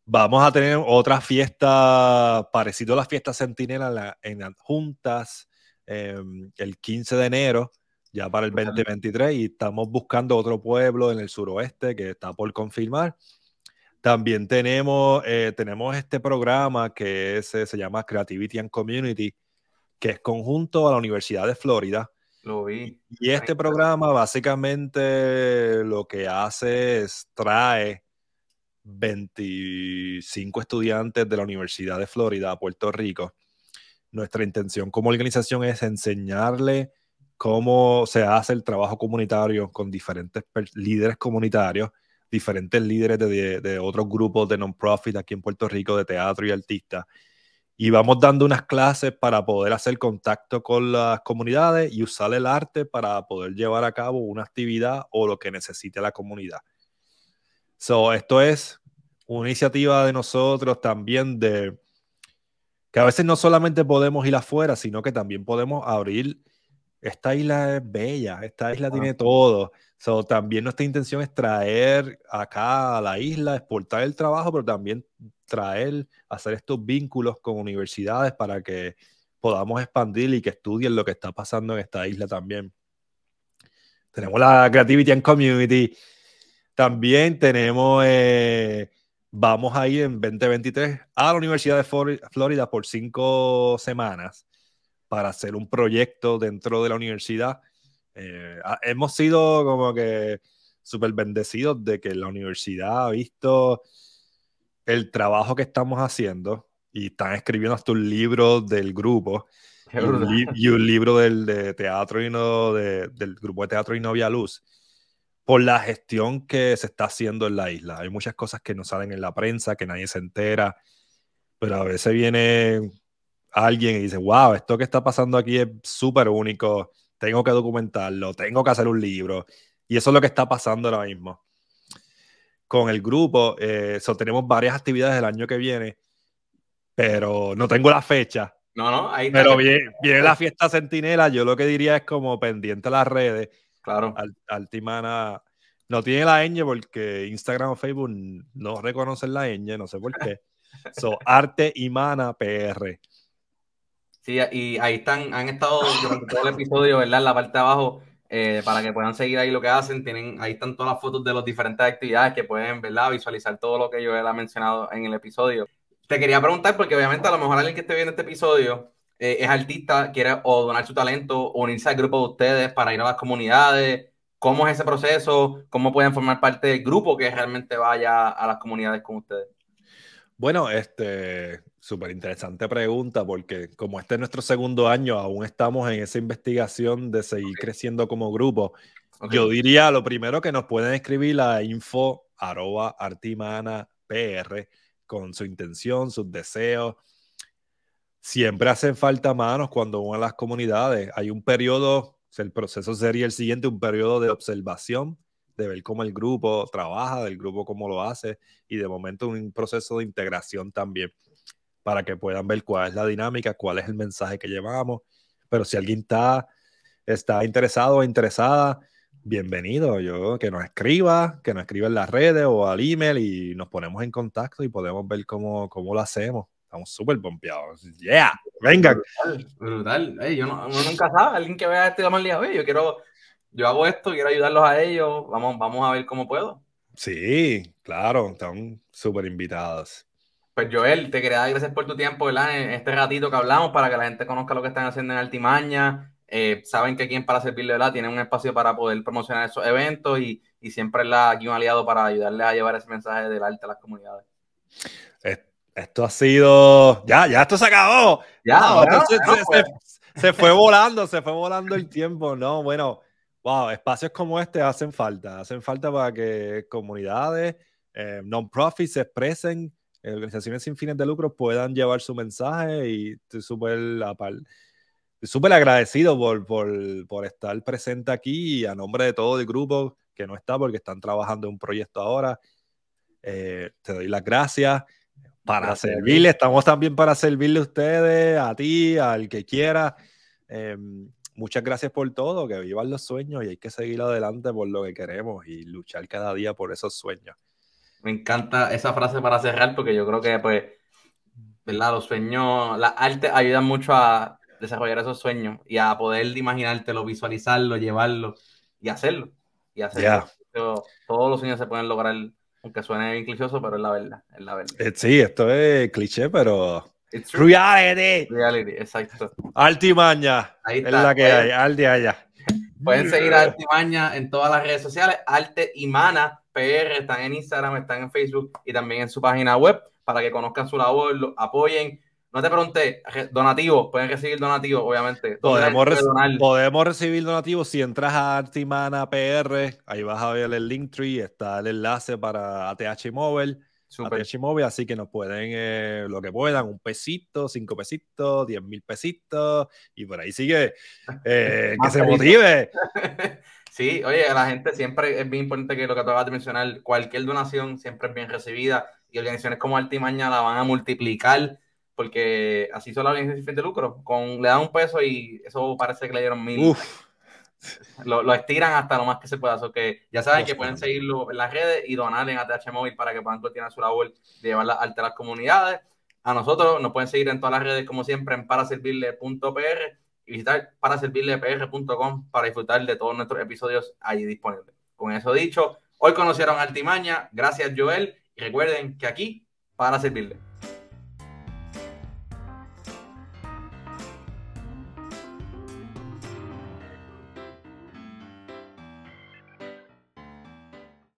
Vamos a tener otra fiesta parecido a la fiesta Centinela en, en Juntas em, el 15 de enero, ya para el 2023, y estamos buscando otro pueblo en el suroeste que está por confirmar. También tenemos, eh, tenemos este programa que eh, se llama Creativity and Community, que es conjunto a la Universidad de Florida. Y este programa básicamente lo que hace es trae 25 estudiantes de la Universidad de Florida a Puerto Rico. Nuestra intención como organización es enseñarle cómo se hace el trabajo comunitario con diferentes líderes comunitarios diferentes líderes de, de, otros grupos de non-profit aquí en Puerto Rico, de teatro y artistas, y vamos dando unas clases para poder hacer contacto con las comunidades y usar el arte para poder llevar a cabo una actividad o lo que necesite la comunidad. So, esto es una iniciativa de nosotros también de que a veces no solamente podemos ir afuera, sino que también podemos abrir. Esta isla es bella, esta isla tiene todo. So, también nuestra intención es traer acá a la isla, exportar el trabajo, pero también traer, hacer estos vínculos con universidades para que podamos expandir y que estudien lo que está pasando en esta isla también. Tenemos la Creativity and Community. También tenemos, eh, vamos a ir en 2023 a la Universidad de Florida por cinco semanas para hacer un proyecto dentro de la universidad. Eh, hemos sido como que súper bendecidos de que la universidad ha visto el trabajo que estamos haciendo y están escribiendo hasta un libro del grupo y un, libro del, de teatro y no, del grupo de teatro y novia luz por la gestión que se está haciendo en la isla. Hay muchas cosas que no salen en la prensa, que nadie se entera, pero a veces viene alguien y dice, wow, esto que está pasando aquí es súper único, tengo que documentarlo, tengo que hacer un libro. Y eso es lo que está pasando ahora mismo con el grupo. Eh, tenemos varias actividades el año que viene, pero no tengo la fecha. No, no, ahí Pero viene, viene, la fiesta Centinela. Yo lo que diría es como pendiente a las redes. Claro. Altimana no tiene la ñ porque Instagram o Facebook no reconocen la ñ, no sé por qué. So, Arte Imana PR. Sí, y ahí están, han estado durante todo el episodio, ¿verdad? En la parte de abajo eh, para que puedan seguir ahí lo que hacen. Tienen, ahí están todas las fotos de las diferentes actividades que pueden ¿verdad? visualizar todo lo que yo he mencionado en el episodio. Te quería preguntar, porque obviamente a lo mejor alguien que esté viendo este episodio eh, es artista, quiere o donar su talento, unirse al grupo de ustedes para ir a las comunidades. ¿Cómo es ese proceso? ¿Cómo pueden formar parte del grupo que realmente vaya a las comunidades con ustedes? Bueno, este, súper interesante pregunta porque como este es nuestro segundo año, aún estamos en esa investigación de seguir creciendo como grupo. Yo diría lo primero que nos pueden escribir a info arroba artimana pr con su intención, sus deseos. Siempre hacen falta manos cuando van a las comunidades. Hay un periodo, el proceso sería el siguiente, un periodo de observación de ver cómo el grupo trabaja, del grupo cómo lo hace y de momento un proceso de integración también para que puedan ver cuál es la dinámica, cuál es el mensaje que llevamos. Pero si alguien está, está interesado o interesada, bienvenido. Yo que nos escriba, que nos escriba en las redes o al email y nos ponemos en contacto y podemos ver cómo, cómo lo hacemos. Estamos súper pompeados. Yeah, vengan. Brutal, yo no, nunca sabe, alguien que vea este mal día, yo quiero yo hago esto, quiero ayudarlos a ellos, vamos, vamos a ver cómo puedo. Sí, claro, están súper invitados. Pues Joel, te quería dar gracias por tu tiempo, ¿verdad? En este ratito que hablamos para que la gente conozca lo que están haciendo en Altimaña. Eh, saben que aquí en Para Servirle, ¿verdad? Tienen un espacio para poder promocionar esos eventos y, y siempre es aquí un aliado para ayudarles a llevar ese mensaje del arte a las comunidades. Esto ha sido. Ya, ya esto se acabó. Ya, pues. se, fue volando, se fue volando el tiempo, ¿no? Bueno, Wow, espacios como este hacen falta, hacen falta para que comunidades, eh, non-profits se expresen, eh, organizaciones sin fines de lucro puedan llevar su mensaje y estoy súper agradecido por, por, por, estar presente aquí y a nombre de todo el grupo que no está porque están trabajando en un proyecto ahora. Eh, te doy las gracias para servirle, estamos también para servirle a ustedes, a ti, al que quiera. Em, muchas gracias por todo, que vivan los sueños y hay que seguir adelante por lo que queremos y luchar cada día por esos sueños. Me encanta esa frase para cerrar porque yo creo que, pues, ¿verdad? Los sueños, la arte ayuda mucho a desarrollar esos sueños y a poder imaginártelo, visualizarlo, llevarlo y hacerlo. Y hacerlo. Todos los sueños se pueden lograr, aunque suene inclicioso, pero es la verdad, es la verdad. Eh, sí, esto es cliché, pero reality. Reality, exacto. Altimaña. Ahí está. Es la que hay, Aldi allá. Pueden seguir a Altimaña en todas las redes sociales. Arte Imana PR están en Instagram, están en Facebook y también en su página web para que conozcan su labor, lo apoyen. No te pregunté, donativos, pueden recibir donativos, obviamente. Podemos, podemos, recibir donativos si entras a Artimana PR, ahí vas a ver el link tree, está el enlace para ATH Mobile Super. Móvil, así que nos pueden eh, lo que puedan, un pesito, cinco pesitos, diez mil pesitos, y por ahí sigue eh, que se motive. sí, oye, la gente siempre es bien importante que lo que acabas de mencionar, cualquier donación siempre es bien recibida y organizaciones como Altimaña la van a multiplicar porque así son las organizaciones sin de lucro. Con, le dan un peso y eso parece que le dieron mil. Lo, estiran hasta lo más que se pueda. So que ya saben que pueden seguirlo en las redes y donar en ATH Móvil para que puedan continuar su labor de llevar a las comunidades. A nosotros nos pueden seguir en todas las redes, como siempre, en paraservirle.pr y visitar paraservirlepr.com para disfrutar de todos nuestros episodios allí disponibles. Con eso dicho, hoy conocieron a Altimaña. Gracias, Joel. Y recuerden que aquí, para servirle.